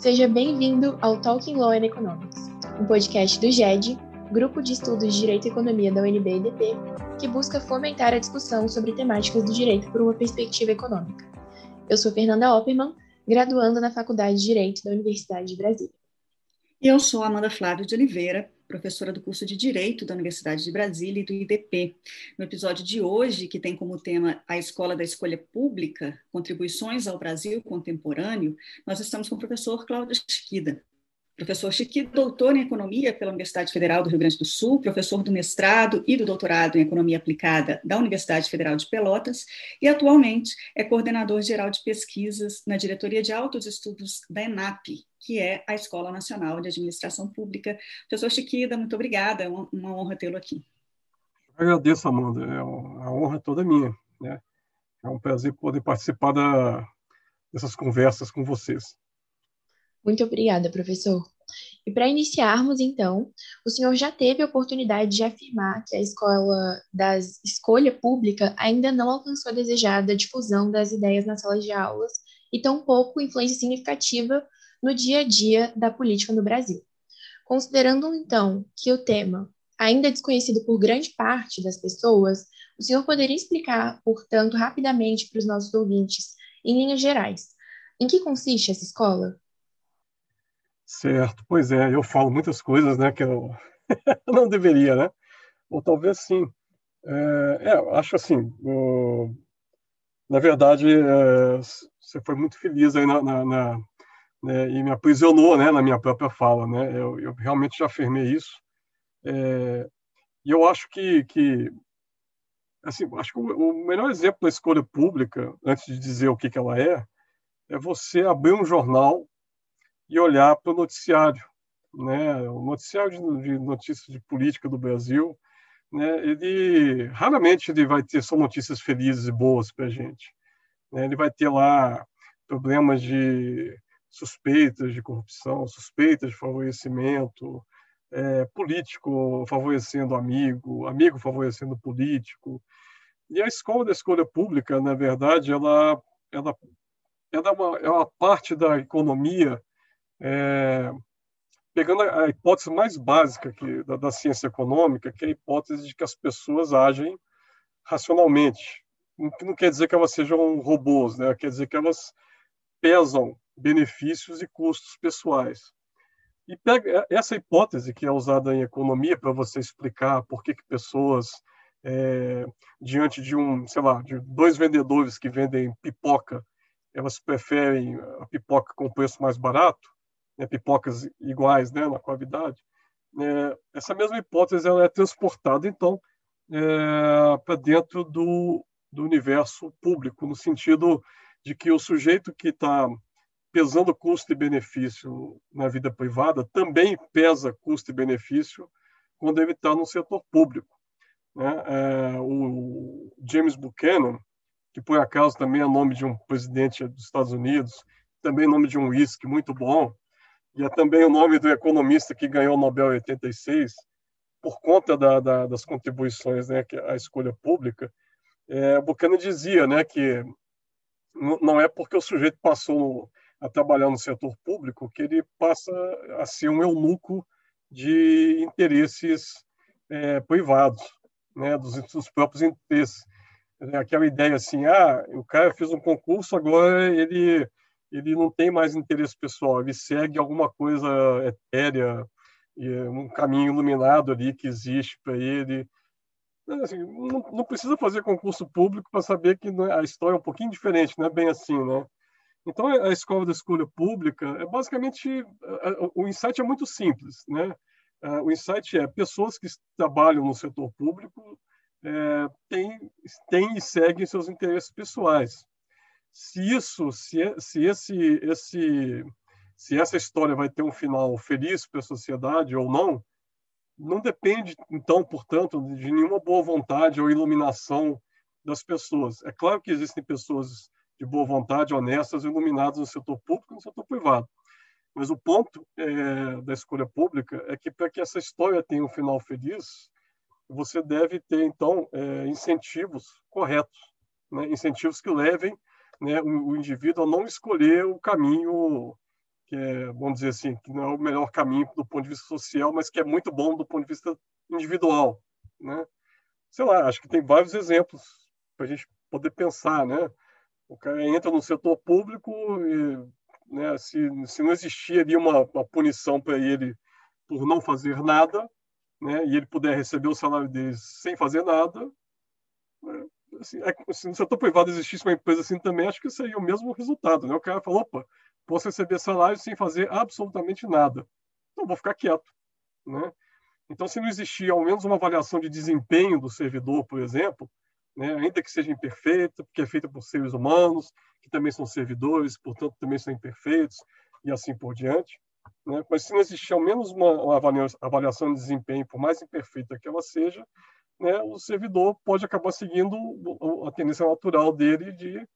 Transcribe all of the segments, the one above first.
Seja bem-vindo ao Talking Law and Economics, um podcast do GED, Grupo de Estudos de Direito e Economia da UNB-EDP, que busca fomentar a discussão sobre temáticas do direito por uma perspectiva econômica. Eu sou Fernanda Opperman, graduanda na Faculdade de Direito da Universidade de Brasília. E eu sou Amanda Flávio de Oliveira, professora do curso de Direito da Universidade de Brasília e do IDP. No episódio de hoje, que tem como tema a Escola da Escolha Pública, Contribuições ao Brasil Contemporâneo, nós estamos com o professor Cláudio Chiquida. Professor Chiquida, doutor em Economia pela Universidade Federal do Rio Grande do Sul, professor do mestrado e do doutorado em Economia Aplicada da Universidade Federal de Pelotas e atualmente é coordenador geral de pesquisas na Diretoria de Altos Estudos da ENAP, que é a Escola Nacional de Administração Pública. Professor Chiquida, muito obrigada, é uma honra tê-lo aqui. Eu agradeço, Amanda, é a honra é toda minha. Né? É um prazer poder participar da, dessas conversas com vocês. Muito obrigada, professor. E para iniciarmos, então, o senhor já teve a oportunidade de afirmar que a escola da escolha pública ainda não alcançou a desejada difusão das ideias nas salas de aulas e tampouco influência significativa no dia a dia da política no Brasil. Considerando, então, que o tema ainda desconhecido por grande parte das pessoas, o senhor poderia explicar, portanto, rapidamente para os nossos ouvintes, em linhas gerais, em que consiste essa escola? Certo, pois é, eu falo muitas coisas, né, que eu não deveria, né? Ou talvez sim. É, é acho assim, na verdade, é, você foi muito feliz aí na, na, na né, e me aprisionou, né, na minha própria fala, né? Eu, eu realmente já afirmei isso. É, e eu acho que, que assim, acho que o, o melhor exemplo da escolha pública, antes de dizer o que, que ela é, é você abrir um jornal e olhar para o noticiário, né? O noticiário de, notícias de política do Brasil, né? Ele raramente ele vai ter só notícias felizes e boas para a gente. Né? Ele vai ter lá problemas de suspeitas de corrupção, suspeitas de favorecimento, é, político favorecendo amigo, amigo favorecendo político. E a escola da escolha pública, na verdade, ela, ela, ela é, uma, é uma parte da economia é, pegando a, hipótese mais básica que, da, da, ciência econômica, que é a hipótese de que as pessoas agem racionalmente. O que não quer dizer que elas sejam robôs, né? quer dizer que elas pesam benefícios e custos pessoais. E pega essa hipótese que é usada em economia para você explicar por que, que pessoas, é, diante de um, sei lá, de dois vendedores que vendem pipoca, elas preferem a pipoca com preço mais barato, né, pipocas iguais né, na qualidade, é, essa mesma hipótese ela é transportada, então, é, para dentro do, do universo público, no sentido de que o sujeito que está pesando custo e benefício na vida privada também pesa custo e benefício quando ele está no setor público. Né? É, o James Buchanan, que por acaso também é nome de um presidente dos Estados Unidos, também nome de um whisky muito bom, e é também o nome do economista que ganhou o Nobel em 86, por conta da, da, das contribuições né, a escolha pública, é, Buchanan dizia né, que não é porque o sujeito passou a trabalhar no setor público que ele passa a ser um eunuco de interesses é, privados, né, dos, dos, próprios interesses. Aquela ideia assim, ah, o cara fez um concurso, agora ele ele não tem mais interesse pessoal, ele segue alguma coisa etérea, um caminho iluminado ali que existe para ele. Assim, não, não, precisa fazer concurso público para saber que é, a história é um pouquinho diferente, não é bem assim, né? Então, a escola da escolha pública é basicamente o insight é muito simples, né? O insight é pessoas que trabalham no setor público é, têm, têm e seguem seus interesses pessoais se isso, se, se esse, esse, se essa história vai ter um final feliz para a sociedade ou não, não depende, então, portanto, de nenhuma boa vontade ou iluminação das pessoas. É claro que existem pessoas de boa vontade, honestas, iluminadas no setor público e no setor privado. Mas o ponto é, da escolha pública é que, para que essa história tenha um final feliz, você deve ter, então, é, incentivos corretos, né? incentivos que levem né, o, o, indivíduo a não escolher o caminho que é, vamos dizer assim, que não é o melhor caminho do ponto de vista social, mas que é muito bom do ponto de vista individual, né? Sei lá, acho que tem vários exemplos para a gente poder pensar, né? O cara entra no setor público e, né, se, se não existir ali uma, uma punição para ele por não fazer nada, né, e ele puder receber o salário dele sem fazer nada, né, assim, é, se no setor privado existisse uma empresa assim também, acho que seria o mesmo resultado. Né? O cara falou, opa, posso receber salário sem fazer absolutamente nada. Então, vou ficar quieto. Né? Então, se não existir ao menos uma avaliação de desempenho do servidor, por exemplo, né, ainda que seja imperfeita, porque é feita por seres humanos, que também são servidores, portanto, também são imperfeitos, e assim por diante. Né? Mas se não existir ao menos uma, uma avaliação de desempenho, por mais imperfeita que ela seja, né, o servidor pode acabar seguindo a tendência natural dele de,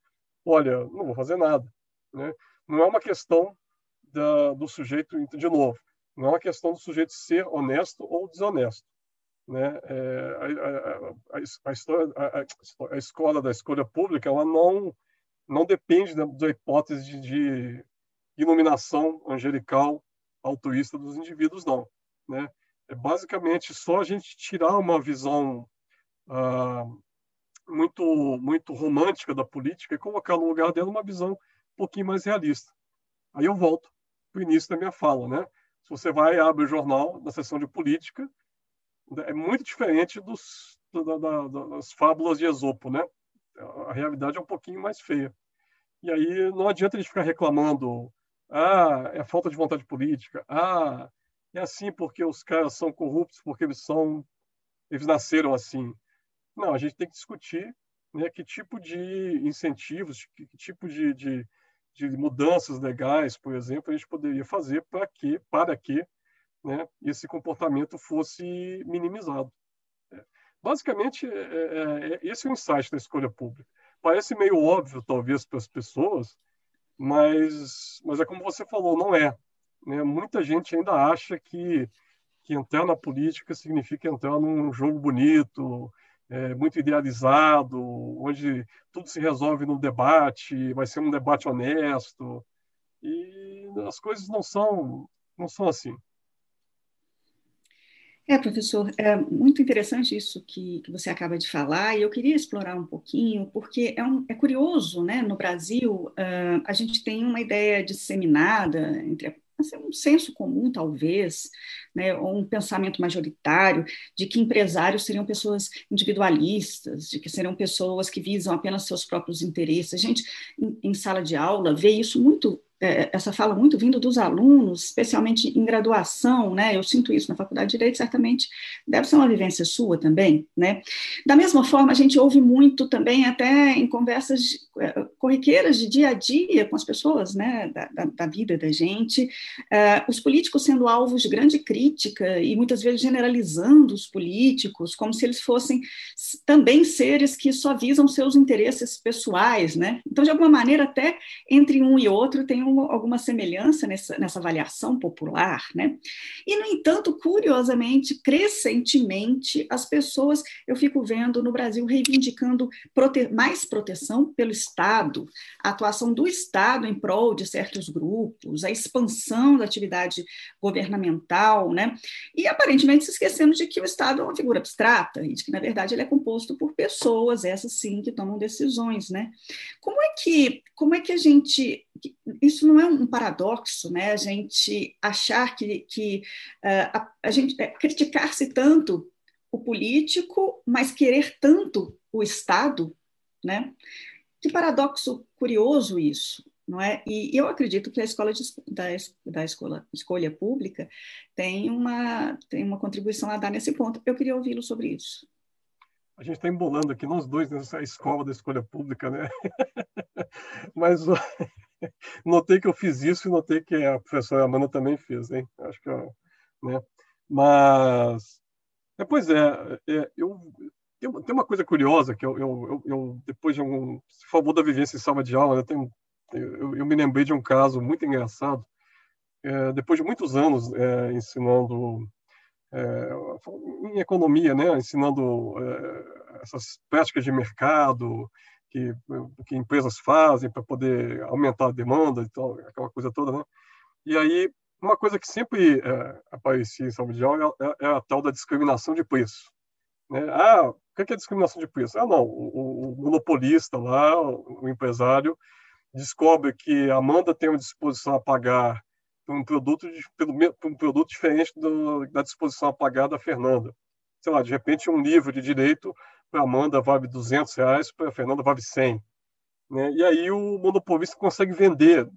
olha, não vou fazer nada. Né? Não é uma questão da, do sujeito, de novo, não é uma questão do sujeito ser honesto ou desonesto né? É, a, a, a, história, a, escola da escolha pública ela não não depende da, da hipótese de, de, iluminação angelical altruísta dos indivíduos não, né? É basicamente só a gente tirar uma visão ah, muito muito romântica da política e colocar no lugar dela uma visão um pouquinho mais realista. Aí eu volto para o início da minha fala, né? Se você vai abre o jornal na seção de política é muito diferente dos, da, da, das fábulas de Esopo, né? A realidade é um pouquinho mais feia. E aí não adianta a gente ficar reclamando, ah, é falta de vontade política, ah, é assim porque os caras são corruptos, porque eles são, eles nasceram assim. Não, a gente tem que discutir né, que tipo de incentivos, que, que tipo de, de, de mudanças legais, por exemplo, a gente poderia fazer para que, para que né, esse comportamento fosse minimizado. É, basicamente, é, é, é, esse é o insight da escolha pública. Parece meio óbvio, talvez, para as pessoas, mas, mas é como você falou, não é. Né? Muita gente ainda acha que, que entrar na política significa entrar num jogo bonito, é, muito idealizado, onde tudo se resolve no debate, vai ser um debate honesto. E as coisas não são, não são assim. É, professor, é muito interessante isso que, que, você acaba de falar, e eu queria explorar um pouquinho, porque é, um, é curioso, né? No Brasil, uh, a gente tem uma ideia disseminada entre assim, um senso comum, talvez, né, ou um pensamento majoritário de que empresários seriam pessoas individualistas, de que seriam pessoas que visam apenas seus próprios interesses. A gente, em, em sala de aula, vê isso muito é, essa fala muito vindo dos alunos, especialmente em graduação, né? Eu sinto isso na faculdade de direito, certamente deve ser uma vivência sua também, né? Da mesma forma, a gente ouve muito também até em conversas é, corriqueiras de dia a dia com as pessoas, né? Da, da, da vida da gente, uh, os políticos sendo alvos de grande crítica e muitas vezes generalizando os políticos como se eles fossem também seres que só visam seus interesses pessoais, né? Então, de alguma maneira, até entre um e outro tem um alguma semelhança nessa, nessa avaliação popular, né? E, no entanto, curiosamente, crescentemente, as pessoas, eu fico vendo no Brasil reivindicando prote mais proteção pelo Estado, a atuação do Estado em prol de certos grupos, a expansão da atividade governamental, né? E aparentemente se esquecendo de que o Estado é uma figura abstrata e de que, na verdade, ele é composto por pessoas, essas sim, que tomam decisões, né? Como é que, como é que a gente. Isso não é um paradoxo, né? A gente achar que, que uh, a, a, gente é, criticar-se tanto o político, mas querer tanto o Estado, né? Que paradoxo curioso isso, não é? E eu acredito que a escola de, da, da escola, escolha pública tem uma tem uma contribuição a dar nesse ponto. Eu queria ouvi-lo sobre isso. A gente está embolando aqui nós dois nessa escola da escolha pública, né? Mas notei que eu fiz isso e notei que a professora Amanda também fez, hein? Acho que, né? Mas, é, pois é, é eu tem uma coisa curiosa que eu, eu, eu, depois de um, se falou da vivência em sala de aula, eu, tenho, eu, eu me lembrei de um caso muito engraçado. É, depois de muitos anos é, ensinando é, em economia, né, ensinando é, essas práticas de mercado, que, que empresas fazem para poder aumentar a demanda, então, aquela coisa toda, né? E aí, uma coisa que sempre é, aparecia em aula é, é, é, a tal da discriminação de preço. Né? Ah, o que é discriminação de preço? Ah, não, o, o monopolista lá, o, o empresário, descobre que a Amanda tem uma disposição a pagar um produto, de, um produto diferente do, da disposição a pagar da Fernanda. Sei lá, de repente um livro de direito para Amanda vale 200 reais, para Fernanda vale 100. Né? E aí o monopolista consegue vender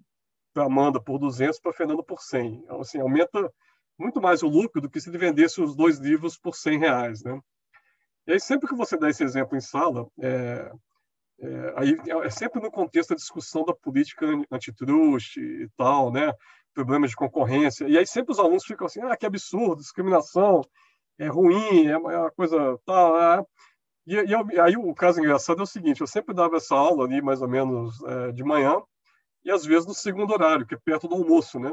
para Amanda por 200, para Fernanda por 100. Então, assim, aumenta muito mais o lucro do que se ele vendesse os dois livros por 100 reais. Né? E aí, sempre que você dá esse exemplo em sala, é, é, aí é sempre no contexto da discussão da política antitruste e tal, né? problemas de concorrência. E aí sempre os alunos ficam assim, ah, que absurdo, discriminação, é ruim, é uma coisa tal. É. E, e aí o caso engraçado é o seguinte, eu sempre dava essa aula ali mais ou menos é, de manhã e às vezes no segundo horário, que é perto do almoço, né?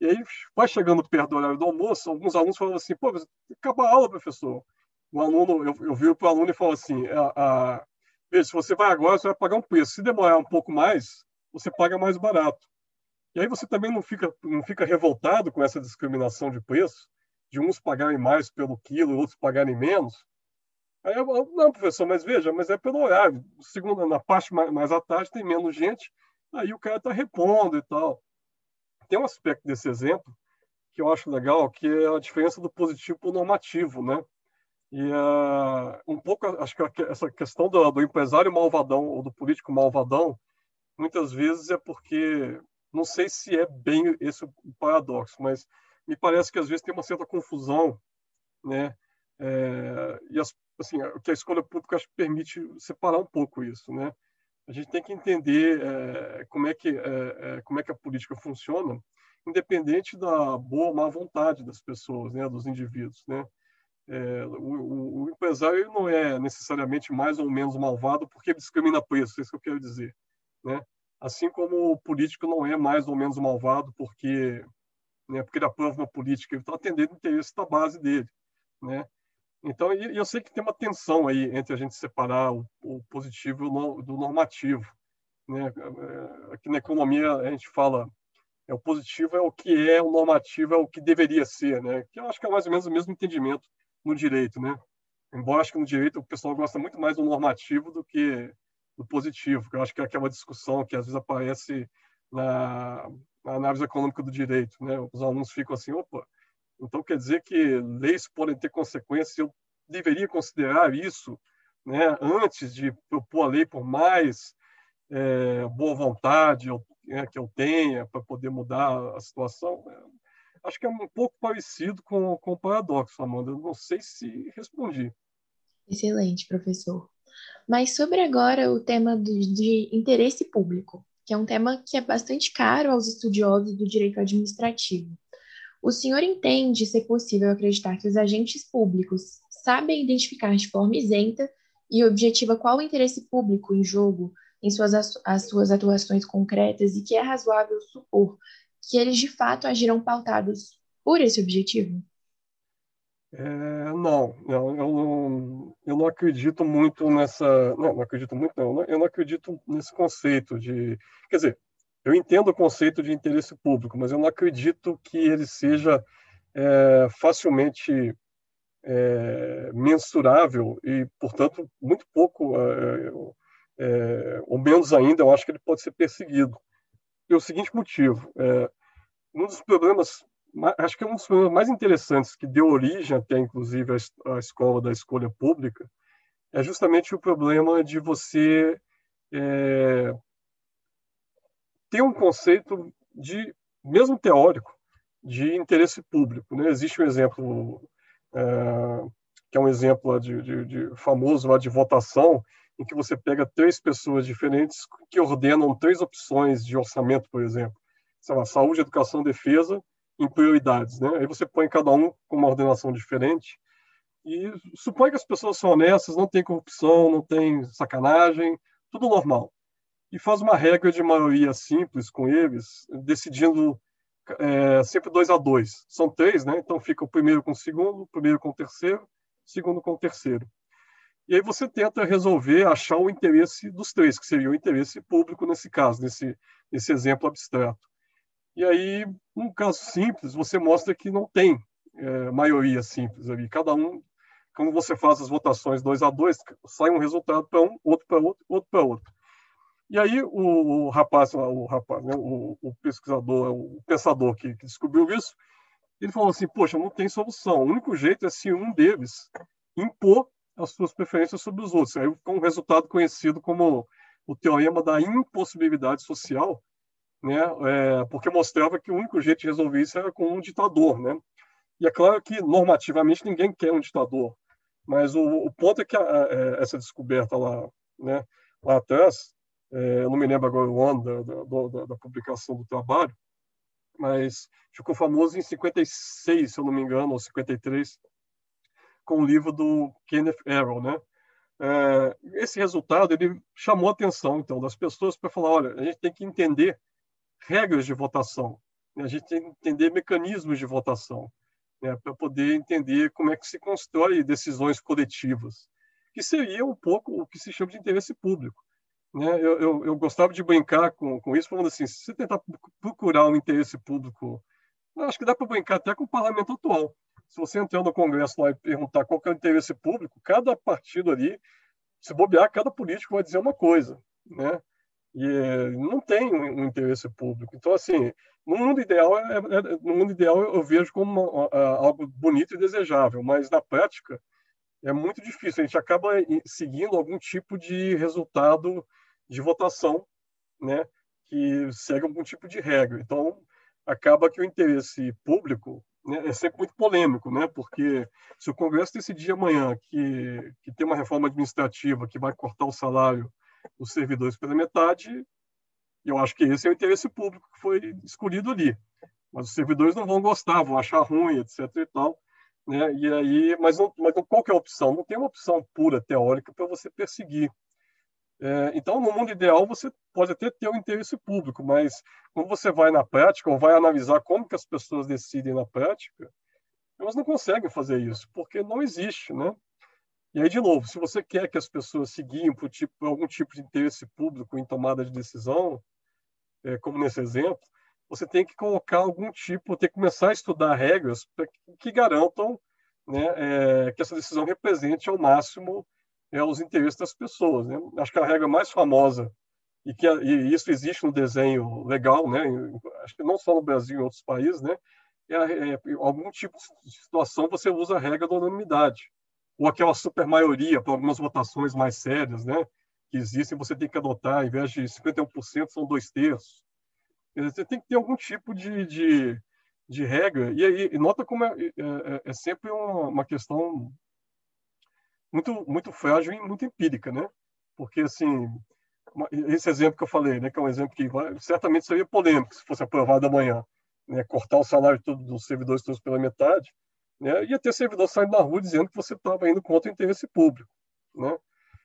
E aí vai chegando perto do horário do almoço, alguns alunos falam assim, pô, acaba a aula, professor. O aluno, eu, eu viro para o aluno e falo assim, a, a Veja, se você vai agora, você vai pagar um preço. Se demorar um pouco mais, você paga mais barato. E aí você também não fica, não fica revoltado com essa discriminação de preço, de uns pagarem mais pelo quilo outros pagarem menos. Aí eu não, professor, mas veja, mas é pelo horário. Segunda, na parte mais, mais à tarde tem menos gente, aí o cara está repondo e tal. Tem um aspecto desse exemplo que eu acho legal, que é a diferença do positivo para o normativo, né? E uh, um pouco, acho que essa questão do, do, empresário malvadão ou do político malvadão, muitas vezes é porque, não sei se é bem esse o paradoxo, mas me parece que às vezes tem uma certa confusão, né? É, e as, assim, que a escolha pública acho permite separar um pouco isso, né? A gente tem que entender é, como é que é, como é que a política funciona, independente da boa ou má vontade das pessoas, né, dos indivíduos, né? É, o, o, empresário não é necessariamente mais ou menos malvado porque discrimina preço, é isso que eu quero dizer. Né? Assim como o político não é mais ou menos malvado porque, né, porque ele aprova uma política, ele está atendendo o interesse da base dele. Né? Então, e, eu sei que tem uma tensão aí entre a gente separar o, o positivo do normativo. Né? É, aqui na economia a gente fala é o positivo é o que é, o normativo é o que deveria ser, né? Que eu acho que é mais ou menos o mesmo entendimento no direito, né? Embora acho que no direito o pessoal gosta muito mais do normativo do que do positivo, que eu acho que é aquela discussão que às vezes aparece na, na análise econômica do direito, né? Os alunos ficam assim, opa, então quer dizer que leis podem ter consequências, eu deveria considerar isso, né? Antes de propor a lei por mais é, boa vontade eu, é, que eu tenha para poder mudar a situação, acho que é um pouco parecido com, com o paradoxo, Amanda. Eu não sei se respondi. Excelente, professor. Mas sobre agora o tema do, de interesse público, que é um tema que é bastante caro aos estudiosos do direito administrativo. O senhor entende ser possível acreditar que os agentes públicos sabem identificar de forma isenta e objetiva qual o interesse público em jogo em suas, as suas atuações concretas e que é razoável supor que eles de fato agiram pautados por esse objetivo? É, não, eu não, eu não acredito muito nessa, não, não acredito muito não, eu não acredito nesse conceito de, quer dizer, eu entendo o conceito de interesse público, mas eu não acredito que ele seja é, facilmente é, mensurável e, portanto, muito pouco, é, é ou menos ainda, eu acho que ele pode ser perseguido. Pelo seguinte motivo, é, um dos problemas, acho que é um dos problemas mais interessantes que deu origem até, inclusive, à escola da escolha pública, é justamente o problema de você é, ter um conceito de, mesmo teórico, de interesse público. Né? Existe um exemplo, é, que é um exemplo de, de, de famoso de votação, em que você pega três pessoas diferentes que ordenam três opções de orçamento, por exemplo sei lá, saúde, educação, defesa em prioridades, né? Aí você põe cada um com uma ordenação diferente e supõe que as pessoas são honestas, não tem corrupção, não tem sacanagem, tudo normal. E faz uma regra de maioria simples com eles, decidindo é, sempre dois a dois. São três, né? Então fica o primeiro com o segundo, o primeiro com o terceiro, o segundo com o terceiro. E aí você tenta resolver, achar o interesse dos três, que seria o interesse público nesse caso, nesse, nesse exemplo abstrato. E aí, um caso simples, você mostra que não tem é, maioria simples ali. Cada um, quando você faz as votações dois a dois, sai um resultado para um, outro para outro, outro para outro. E aí o, o rapaz, o rapaz, né, o, o, pesquisador, o pensador que, que, descobriu isso, ele falou assim: poxa, não tem solução. O único jeito é se um deles impor as suas preferências sobre os outros. Aí ficou um resultado conhecido como o teorema da impossibilidade social, né, é, porque mostrava que o único jeito de resolver isso era com um ditador, né? E é claro que normativamente ninguém quer um ditador, mas o, o ponto é que a, a, é, essa descoberta lá, né, lá atrás, é, eu não me lembro agora o ano da, da, da, publicação do trabalho, mas ficou famoso em 56, se eu não me engano, ou 53, com o livro do Kenneth Arrow, né? É, esse resultado ele chamou a atenção então das pessoas para falar, olha, a gente tem que entender regras de votação, né? a gente tem que entender mecanismos de votação, né? para poder entender como é que se constrói decisões coletivas, que seria um pouco o que se chama de interesse público. Né? Eu, eu, eu, gostava de brincar com, com isso, falando assim: se você tentar procurar um interesse público, acho que dá para brincar até com o parlamento atual. Se você entrar no Congresso lá e perguntar qual é o interesse público, cada partido ali, se bobear, cada político vai dizer uma coisa, né? E não tem um, interesse público. Então, assim, no mundo ideal, é, é, no mundo ideal eu vejo como uma, algo bonito e desejável, mas na prática é muito difícil. A gente acaba seguindo algum tipo de resultado de votação, né, que segue algum tipo de regra. Então, acaba que o interesse público né, é sempre muito polêmico, né, porque se o Congresso decidir amanhã que, que tem uma reforma administrativa que vai cortar o salário dos servidores pela metade, eu acho que esse é o interesse público que foi escolhido ali. Mas os servidores não vão gostar, vão achar ruim, etc. e tal. Né? E aí, mas, não, mas qual que é a opção? Não tem uma opção pura teórica para você perseguir é, então, no mundo ideal, você pode até ter o um interesse público, mas quando você vai na prática ou vai analisar como que as pessoas decidem na prática, elas não conseguem fazer isso, porque não existe, né? E aí, de novo, se você quer que as pessoas seguiam por, tipo, por algum tipo de interesse público em tomada de decisão, é, como nesse exemplo, você tem que colocar algum tipo, tem que começar a estudar regras que, garantam né, é, que essa decisão represente ao máximo é os interesses das pessoas. Né? Acho que a regra mais famosa e que e isso existe no desenho legal, né? Acho que não só no Brasil, em outros países, né? É, é, algum tipo de situação você usa a regra da unanimidade ou aquela super maioria para algumas votações mais sérias, né? Que existem, você tem que adotar, ao invés de 51%, são dois terços. Você tem que ter algum tipo de, de, de regra. E aí, nota como é, é, é, é sempre uma, uma questão muito muito frágil e muito empírica, né? Porque assim, esse exemplo que eu falei, né, que é um exemplo que vai, certamente seria polêmico se fosse aprovado amanhã, né, cortar o salário todo dos servidores todos pela metade, né, ia ter servidor saindo na rua dizendo que você estava indo contra o interesse público, né?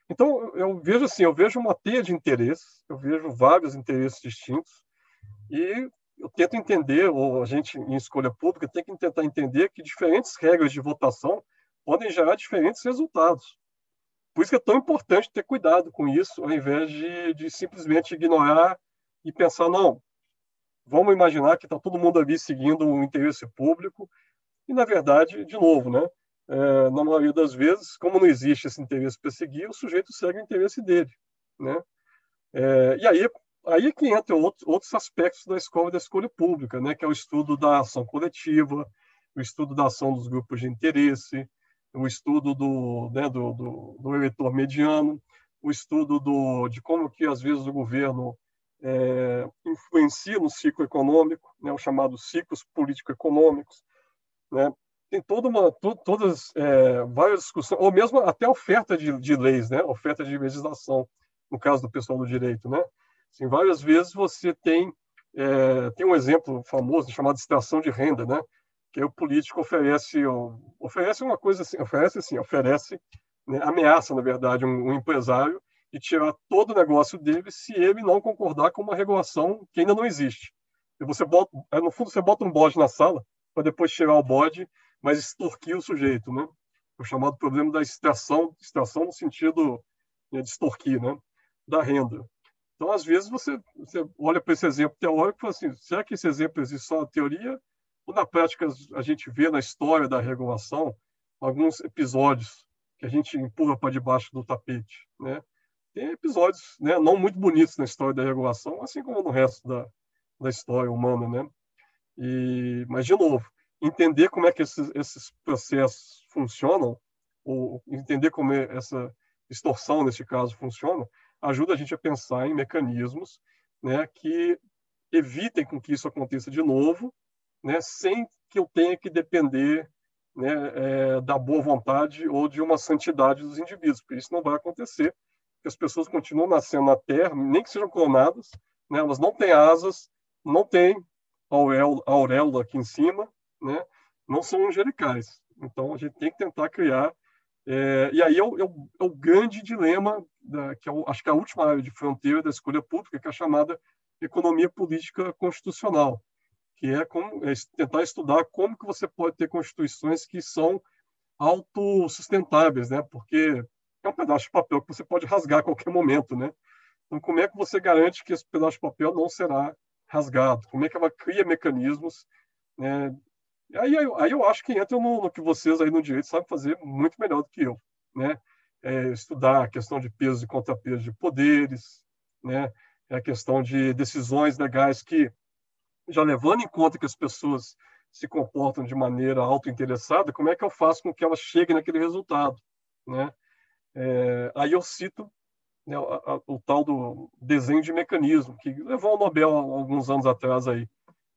Então eu vejo assim, eu vejo uma teia de interesses, eu vejo vários interesses distintos e eu tento entender, ou a gente em escolha pública tem que tentar entender que diferentes regras de votação podem gerar diferentes resultados. Por isso que é tão importante ter cuidado com isso, ao invés de, de simplesmente ignorar e pensar, não, vamos imaginar que está todo mundo ali seguindo um interesse público, e, na verdade, de novo, né, é, na maioria das vezes, como não existe esse interesse para seguir, o sujeito segue o interesse dele. Né? É, e aí, aí é que entra outros, outros aspectos da escola da escolha pública, né, que é o estudo da ação coletiva, o estudo da ação dos grupos de interesse, o estudo do, né, do, do, do, eleitor mediano, o estudo do, de como que às vezes o governo é, influencia no ciclo econômico, né, os chamados ciclos político-econômicos, né, tem toda uma, to, todas é, várias discussões, ou mesmo até oferta de, de leis, né, oferta de legislação, no caso do pessoal do direito, né, assim, várias vezes você tem é, tem um exemplo famoso chamado extração de renda, né, que o político oferece oferece uma coisa assim, oferece assim, oferece né, ameaça na verdade um, um, empresário de tirar todo o negócio dele se ele não concordar com uma regulação que ainda não existe. E você bota, é, no fundo você bota um bode na sala para depois tirar o bode, mas extorquir o sujeito, né? O chamado problema da extração, extração no sentido né, de extorquir, né? Da renda. Então, às vezes, você, você olha para esse exemplo teórico e fala assim, será que esse exemplo existe só na teoria? Ou na prática a gente vê na história da regulação alguns episódios que a gente empurra para debaixo do tapete, né? Tem episódios né, não muito bonitos na história da regulação, assim como no resto da, da história humana, né? E, mas, de novo, entender como é que esses, esses processos funcionam, ou entender como é essa extorsão, nesse caso, funciona, ajuda a gente a pensar em mecanismos né, que evitem com que isso aconteça de novo, né, sem que eu tenha que depender né, é, da boa vontade ou de uma santidade dos indivíduos, porque isso não vai acontecer, porque as pessoas continuam nascendo na Terra, nem que sejam clonadas, né, elas não têm asas, não têm auréola aqui em cima, né, não são angelicais. Então, a gente tem que tentar criar é, e aí é o, é, o, é o, grande dilema, da, que é o, acho que é a última área de fronteira da escolha pública, que é a chamada economia política constitucional, que é, como, é tentar estudar como que você pode ter constituições que são autossustentáveis, né? porque é um pedaço de papel que você pode rasgar a qualquer momento. Né? Então, como é que você garante que esse pedaço de papel não será rasgado? Como é que ela cria mecanismos né, Aí, aí eu acho que entra no, no, que vocês aí no direito sabem fazer muito melhor do que eu, né? É estudar a questão de pesos e contrapesos de poderes, né? É a questão de decisões legais que, já levando em conta que as pessoas se comportam de maneira autointeressada, como é que eu faço com que elas cheguem naquele resultado, né? É, aí eu cito né, a, a, o tal do desenho de mecanismo, que levou ao Nobel alguns anos atrás aí,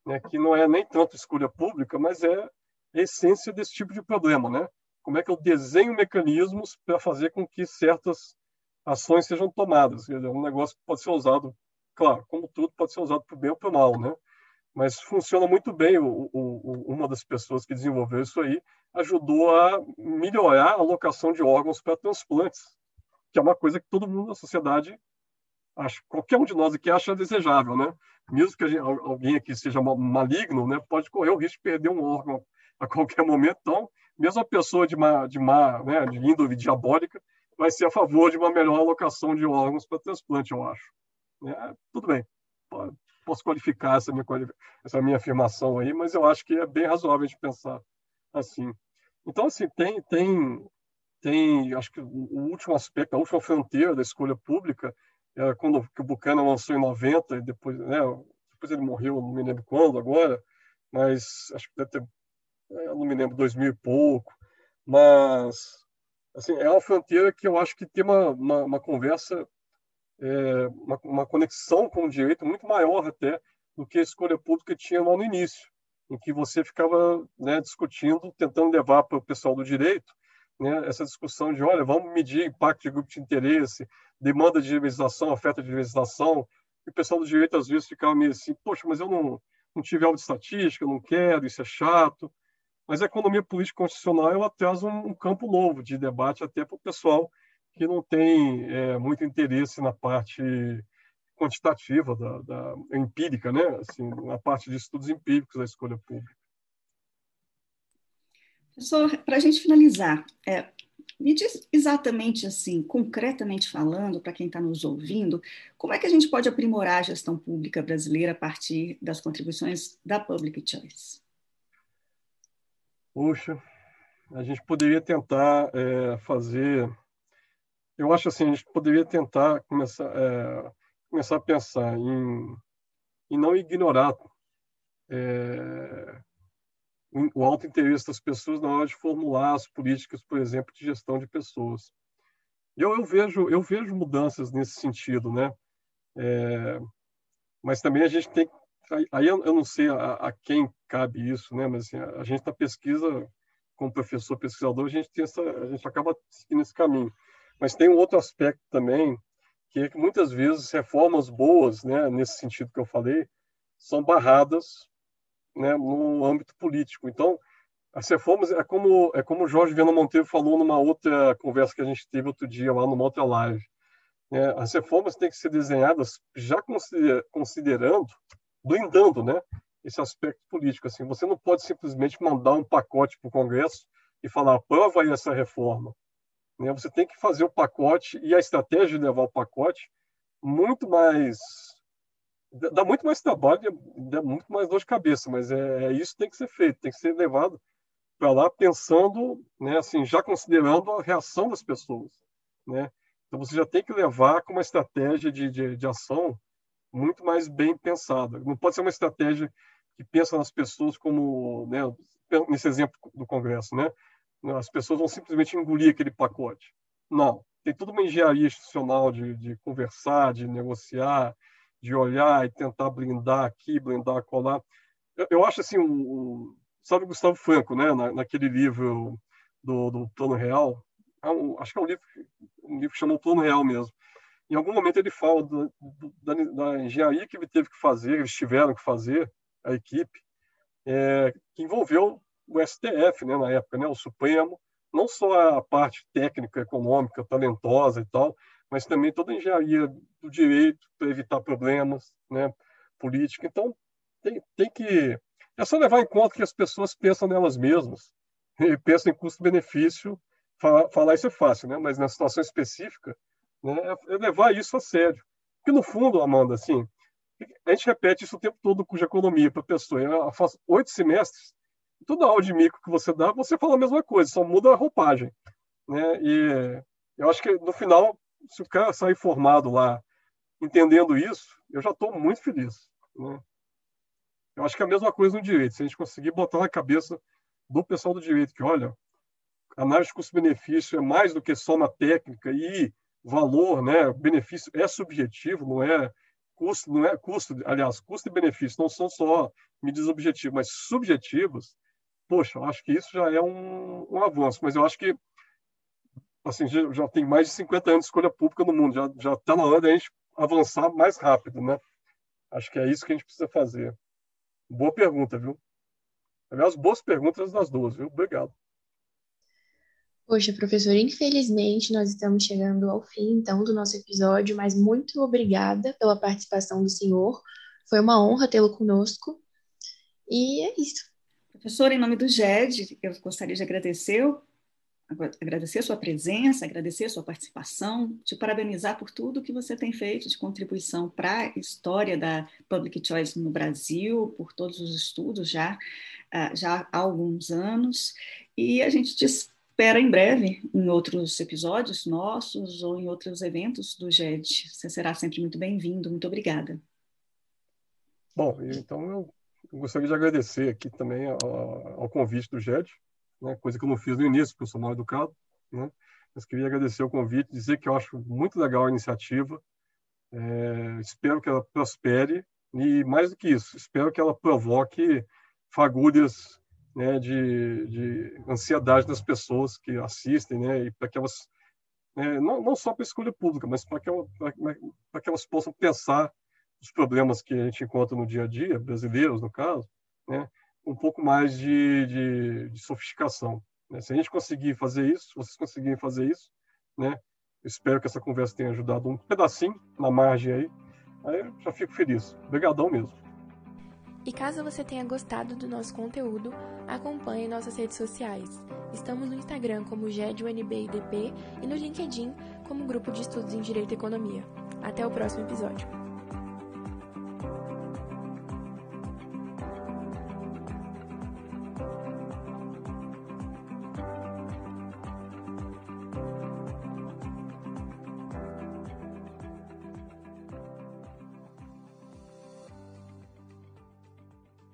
né, que não é nem tanto escolha pública, mas é a essência desse tipo de problema, né? Como é que eu desenho mecanismos para fazer com que certas ações sejam tomadas? É um negócio que pode ser usado, claro, como tudo, pode ser usado para o bem ou para o mal, né? Mas funciona muito bem. O, o, uma das pessoas que desenvolveu isso aí ajudou a melhorar a alocação de órgãos para transplantes, que é uma coisa que todo mundo na sociedade acho, qualquer um de nós aqui acha desejável, né? Mesmo que gente, alguém aqui seja maligno, né, pode correr o risco de perder um órgão a qualquer momento. Então, mesmo a pessoa de má, de má, né, de índole diabólica, vai ser a favor de uma melhor alocação de órgãos para transplante, eu acho. É, tudo bem, posso qualificar essa minha, essa minha afirmação aí, mas eu acho que é bem razoável de pensar assim. Então, assim, tem, tem, tem, acho que o último aspecto, a última fronteira da escolha pública quando que o Buchanan lançou em 90 e depois, né, depois ele morreu, não me lembro quando agora, mas acho que deve ter, é, não me lembro, 2000 e pouco, mas assim, é uma fronteira que eu acho que tem uma, uma, uma conversa, é, uma, uma, conexão com o direito muito maior até do que a escolha pública tinha lá no início, em que você ficava né, discutindo, tentando levar para o pessoal do direito né, essa discussão de, olha, vamos medir impacto de grupo de interesse, demanda de legislação, oferta de legislação, e o pessoal do direito às vezes ficava meio assim, poxa, mas eu não, não tive aula de estatística, não quero, isso é chato. Mas a economia política constitucional ela traz um, um campo novo de debate até para o pessoal que não tem é, muito interesse na parte quantitativa, da, da, empírica, né? assim, na parte de estudos empíricos da escolha pública. Professor, para a gente finalizar, é, me diz exatamente assim, concretamente falando, para quem está nos ouvindo, como é que a gente pode aprimorar a gestão pública brasileira a partir das contribuições da Public Choice? Puxa, a gente poderia tentar é, fazer. Eu acho assim, a gente poderia tentar começar, é, começar a pensar em, em não ignorar é, o alto interesse das pessoas na hora de formular as políticas, por exemplo, de gestão de pessoas. Eu, eu vejo eu vejo mudanças nesse sentido, né? É, mas também a gente tem aí eu, eu não sei a, a, quem cabe isso, né? Mas assim, a, a gente na pesquisa como professor pesquisador a gente tem essa a gente acaba seguindo esse caminho. Mas tem um outro aspecto também que é que muitas vezes reformas boas, né? Nesse sentido que eu falei, são barradas né, no âmbito político. Então, as reformas é como é como Jorge Viana Monteiro falou numa outra conversa que a gente teve outro dia lá numa outra live. Né, as reformas têm que ser desenhadas já considerando, blindando, né, esse aspecto político. Assim, você não pode simplesmente mandar um pacote para o Congresso e falar aprova aí essa reforma. Né, você tem que fazer o pacote e a estratégia de levar o pacote muito mais dá muito mais trabalho, dá muito mais dor de cabeça, mas é, é isso tem que ser feito, tem que ser levado para lá pensando, né, assim, já considerando a reação das pessoas, né? Então você já tem que levar com uma estratégia de, de, de ação muito mais bem pensada. Não pode ser uma estratégia que pensa nas pessoas como, né, nesse exemplo do Congresso, né? As pessoas vão simplesmente engolir aquele pacote. Não, tem toda uma engenharia institucional de, de conversar, de negociar, de olhar e tentar blindar aqui, blindar colar. Eu, eu acho assim, um, sabe o Gustavo Franco, né? Na, naquele livro do, do Plano Real, é um, acho que é um livro, um livro que chama o Plano Real mesmo. Em algum momento ele fala do, do, da, da, engenharia que ele teve que fazer, eles tiveram que fazer, a equipe, é, que envolveu o STF, né, na época, né, o Supremo, não só a parte técnica, econômica, talentosa e tal, mas também toda a engenharia do direito para evitar problemas, né, política. Então, tem, tem que é só levar em conta que as pessoas pensam nelas mesmas e pensam em custo-benefício. Falar, falar, isso é fácil, né? Mas na situação específica, né, é, é levar isso a sério. Porque no fundo, Amanda, assim, a gente repete isso o tempo todo com economia para a pessoa. Ela faz oito semestres, toda aula de micro que você dá, você fala a mesma coisa, só muda a roupagem. Né? E eu acho que no final, se o cara sair formado lá, entendendo isso, eu já estou muito feliz. Né? Eu acho que é a mesma coisa no direito. Se a gente conseguir botar na cabeça do pessoal do direito que, olha, análise de custo-benefício é mais do que só na técnica e valor, né? Benefício é subjetivo, não é custo, não é custo, aliás, custo e benefício não são só medidas objetivas, mas subjetivas. Poxa, eu acho que isso já é um, um avanço, mas eu acho que assim, já, já, tem mais de 50 anos de escolha pública no mundo, já já está na hora da gente avançar mais rápido, né? Acho que é isso que a gente precisa fazer. Boa pergunta, viu? Aliás, boas perguntas das duas, viu? Obrigado. Poxa, professor, infelizmente nós estamos chegando ao fim, então, do nosso episódio, mas muito obrigada pela participação do senhor. Foi uma honra tê-lo conosco. E é isso. Professor, em nome do GED, eu gostaria de agradecer agradecer a sua presença, agradecer a sua participação, te parabenizar por tudo que você tem feito de contribuição para a história da Public Choice no Brasil, por todos os estudos já, ah, já há alguns anos, e a gente te espera em breve em outros episódios nossos ou em outros eventos do GED. Você será sempre muito bem-vindo. Muito obrigada. Bom, então eu gostaria de agradecer aqui também ao, ao convite do GED, né, coisa que eu não fiz no início, porque eu sou mal educado, né, mas queria agradecer o convite, dizer que eu acho muito legal a iniciativa, é, espero que ela prospere e, mais do que isso, espero que ela provoque fagulhas né, de, de ansiedade das pessoas que assistem, né, e para que elas, né, não, não só para a escolha pública, mas para que, que elas possam pensar os problemas que a gente encontra no dia a dia, brasileiros, no caso, né, um pouco mais de, de, de sofisticação. Né? Se a gente conseguir fazer isso, vocês conseguirem fazer isso, né? espero que essa conversa tenha ajudado um pedacinho na margem aí. Aí eu já fico feliz. Obrigadão mesmo. E caso você tenha gostado do nosso conteúdo, acompanhe nossas redes sociais. Estamos no Instagram como GEDUNBIDP e no LinkedIn como Grupo de Estudos em Direito e Economia. Até o próximo episódio.